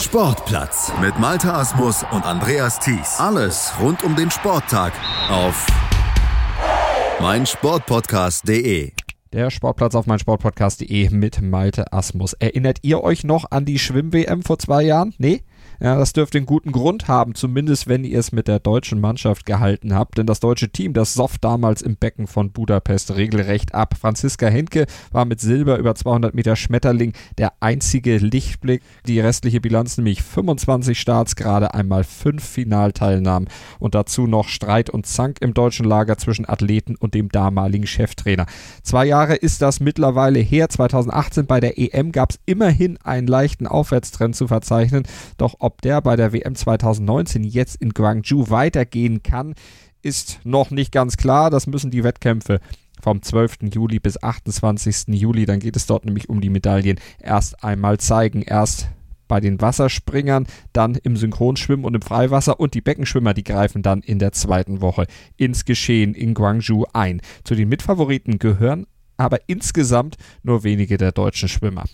Sportplatz mit Malta Asmus und Andreas Thies. Alles rund um den Sporttag auf meinsportpodcast.de. Der Sportplatz auf meinsportpodcast.de mit Malte Asmus. Erinnert ihr euch noch an die Schwimm-WM vor zwei Jahren? Nee? Ja, das dürfte einen guten Grund haben, zumindest wenn ihr es mit der deutschen Mannschaft gehalten habt, denn das deutsche Team, das soff damals im Becken von Budapest regelrecht ab. Franziska Henke war mit Silber über 200 Meter Schmetterling der einzige Lichtblick. Die restliche Bilanz nämlich 25 Starts, gerade einmal fünf Finalteilnahmen und dazu noch Streit und Zank im deutschen Lager zwischen Athleten und dem damaligen Cheftrainer. Zwei Jahre ist das mittlerweile her. 2018 bei der EM gab es immerhin einen leichten Aufwärtstrend zu verzeichnen, doch ob der bei der WM 2019 jetzt in Guangzhou weitergehen kann, ist noch nicht ganz klar. Das müssen die Wettkämpfe vom 12. Juli bis 28. Juli, dann geht es dort nämlich um die Medaillen, erst einmal zeigen. Erst bei den Wasserspringern, dann im Synchronschwimmen und im Freiwasser und die Beckenschwimmer, die greifen dann in der zweiten Woche ins Geschehen in Guangzhou ein. Zu den Mitfavoriten gehören aber insgesamt nur wenige der deutschen Schwimmer.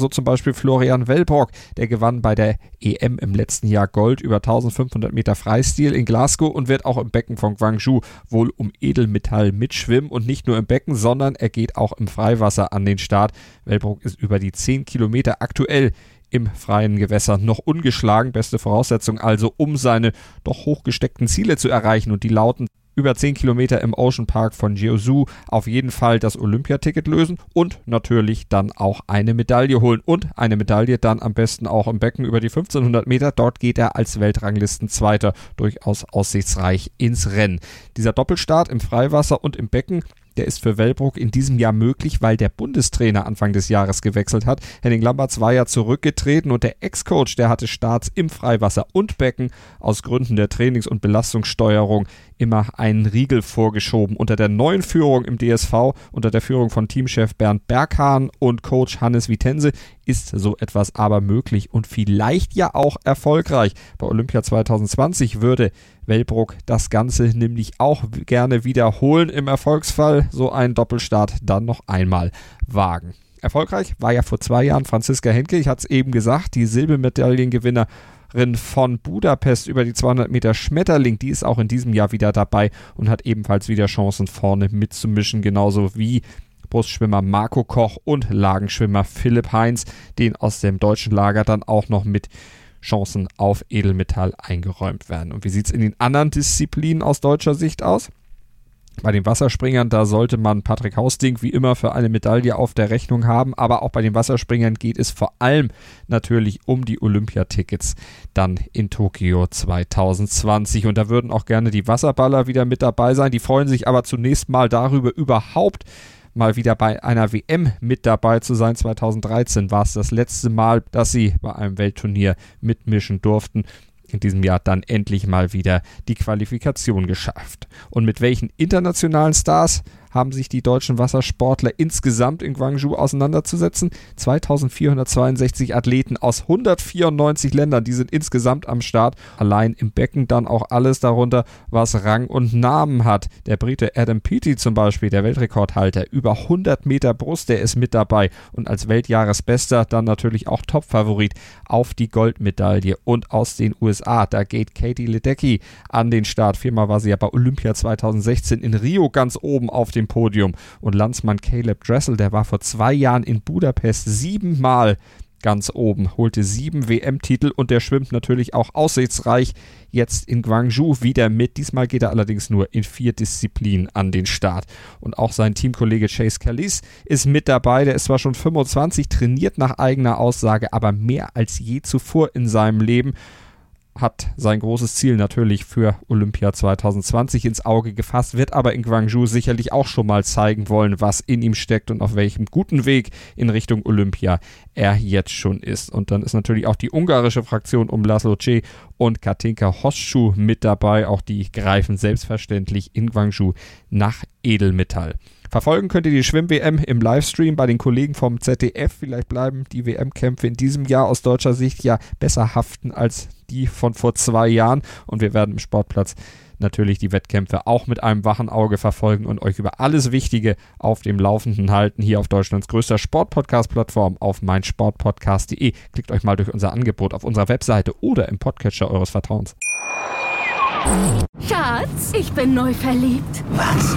So zum Beispiel Florian Wellbrock, der gewann bei der EM im letzten Jahr Gold über 1500 Meter Freistil in Glasgow und wird auch im Becken von Guangzhou wohl um Edelmetall mitschwimmen und nicht nur im Becken, sondern er geht auch im Freiwasser an den Start. Wellbrock ist über die 10 Kilometer aktuell im freien Gewässer noch ungeschlagen. Beste Voraussetzung also, um seine doch hochgesteckten Ziele zu erreichen und die lauten über 10 Kilometer im Ocean Park von Jeosu auf jeden Fall das Olympiaticket lösen und natürlich dann auch eine Medaille holen und eine Medaille dann am besten auch im Becken über die 1500 Meter. Dort geht er als Weltranglistenzweiter durchaus aussichtsreich ins Rennen. Dieser Doppelstart im Freiwasser und im Becken der ist für Wellbrook in diesem Jahr möglich, weil der Bundestrainer Anfang des Jahres gewechselt hat. Henning Lamberts war ja zurückgetreten und der Ex-Coach, der hatte Starts im Freiwasser und Becken aus Gründen der Trainings- und Belastungssteuerung immer einen Riegel vorgeschoben. Unter der neuen Führung im DSV, unter der Führung von Teamchef Bernd Berghahn und Coach Hannes Vitense, ist so etwas aber möglich und vielleicht ja auch erfolgreich. Bei Olympia 2020 würde Wellbrook das Ganze nämlich auch gerne wiederholen im Erfolgsfall, so einen Doppelstart dann noch einmal wagen. Erfolgreich war ja vor zwei Jahren Franziska Henke, ich hatte es eben gesagt, die Silbermedaillengewinner von Budapest über die 200 Meter Schmetterling, die ist auch in diesem Jahr wieder dabei und hat ebenfalls wieder Chancen vorne mitzumischen, genauso wie Brustschwimmer Marco Koch und Lagenschwimmer Philipp Heinz, den aus dem deutschen Lager dann auch noch mit Chancen auf Edelmetall eingeräumt werden. Und wie sieht es in den anderen Disziplinen aus deutscher Sicht aus? Bei den Wasserspringern, da sollte man Patrick Hausding wie immer für eine Medaille auf der Rechnung haben, aber auch bei den Wasserspringern geht es vor allem natürlich um die Olympiatickets dann in Tokio 2020 und da würden auch gerne die Wasserballer wieder mit dabei sein. Die freuen sich aber zunächst mal darüber überhaupt mal wieder bei einer WM mit dabei zu sein. 2013 war es das letzte Mal, dass sie bei einem Weltturnier mitmischen durften in diesem Jahr dann endlich mal wieder die Qualifikation geschafft. Und mit welchen internationalen Stars haben sich die deutschen Wassersportler insgesamt in Guangzhou auseinanderzusetzen. 2462 Athleten aus 194 Ländern, die sind insgesamt am Start. Allein im Becken dann auch alles darunter, was Rang und Namen hat. Der Brite Adam Peaty zum Beispiel, der Weltrekordhalter, über 100 Meter Brust, der ist mit dabei und als Weltjahresbester dann natürlich auch Topfavorit auf die Goldmedaille. Und aus den USA, da geht Katie Ledecky an den Start. Viermal war sie ja bei Olympia 2016 in Rio ganz oben auf dem dem Podium. Und Landsmann Caleb Dressel, der war vor zwei Jahren in Budapest siebenmal ganz oben, holte sieben WM-Titel und der schwimmt natürlich auch aussichtsreich jetzt in Guangzhou wieder mit. Diesmal geht er allerdings nur in vier Disziplinen an den Start. Und auch sein Teamkollege Chase Callis ist mit dabei. Der ist zwar schon 25, trainiert nach eigener Aussage, aber mehr als je zuvor in seinem Leben hat sein großes Ziel natürlich für Olympia 2020 ins Auge gefasst, wird aber in Guangzhou sicherlich auch schon mal zeigen wollen, was in ihm steckt und auf welchem guten Weg in Richtung Olympia er jetzt schon ist. Und dann ist natürlich auch die ungarische Fraktion um Laszlo Che und Katinka Hosschuh mit dabei. Auch die greifen selbstverständlich in Guangzhou nach Edelmetall. Verfolgen könnt ihr die Schwimm-WM im Livestream bei den Kollegen vom ZDF. Vielleicht bleiben die WM-Kämpfe in diesem Jahr aus deutscher Sicht ja besser haften als die von vor zwei Jahren. Und wir werden im Sportplatz natürlich die Wettkämpfe auch mit einem wachen Auge verfolgen und euch über alles Wichtige auf dem Laufenden halten, hier auf Deutschlands größter Sportpodcast-Plattform auf meinsportpodcast.de. Klickt euch mal durch unser Angebot auf unserer Webseite oder im Podcatcher eures Vertrauens. Schatz, ich bin neu verliebt. Was?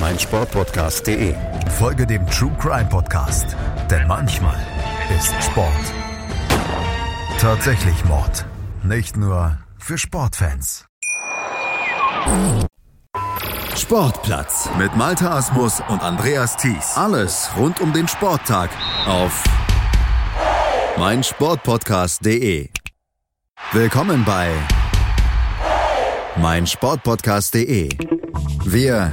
meinsportpodcast.de. Folge dem True Crime Podcast, denn manchmal ist Sport tatsächlich Mord. Nicht nur für Sportfans. Sportplatz mit Malte Asmus und Andreas Thies. Alles rund um den Sporttag auf meinsportpodcast.de. Willkommen bei meinsportpodcast.de. Wir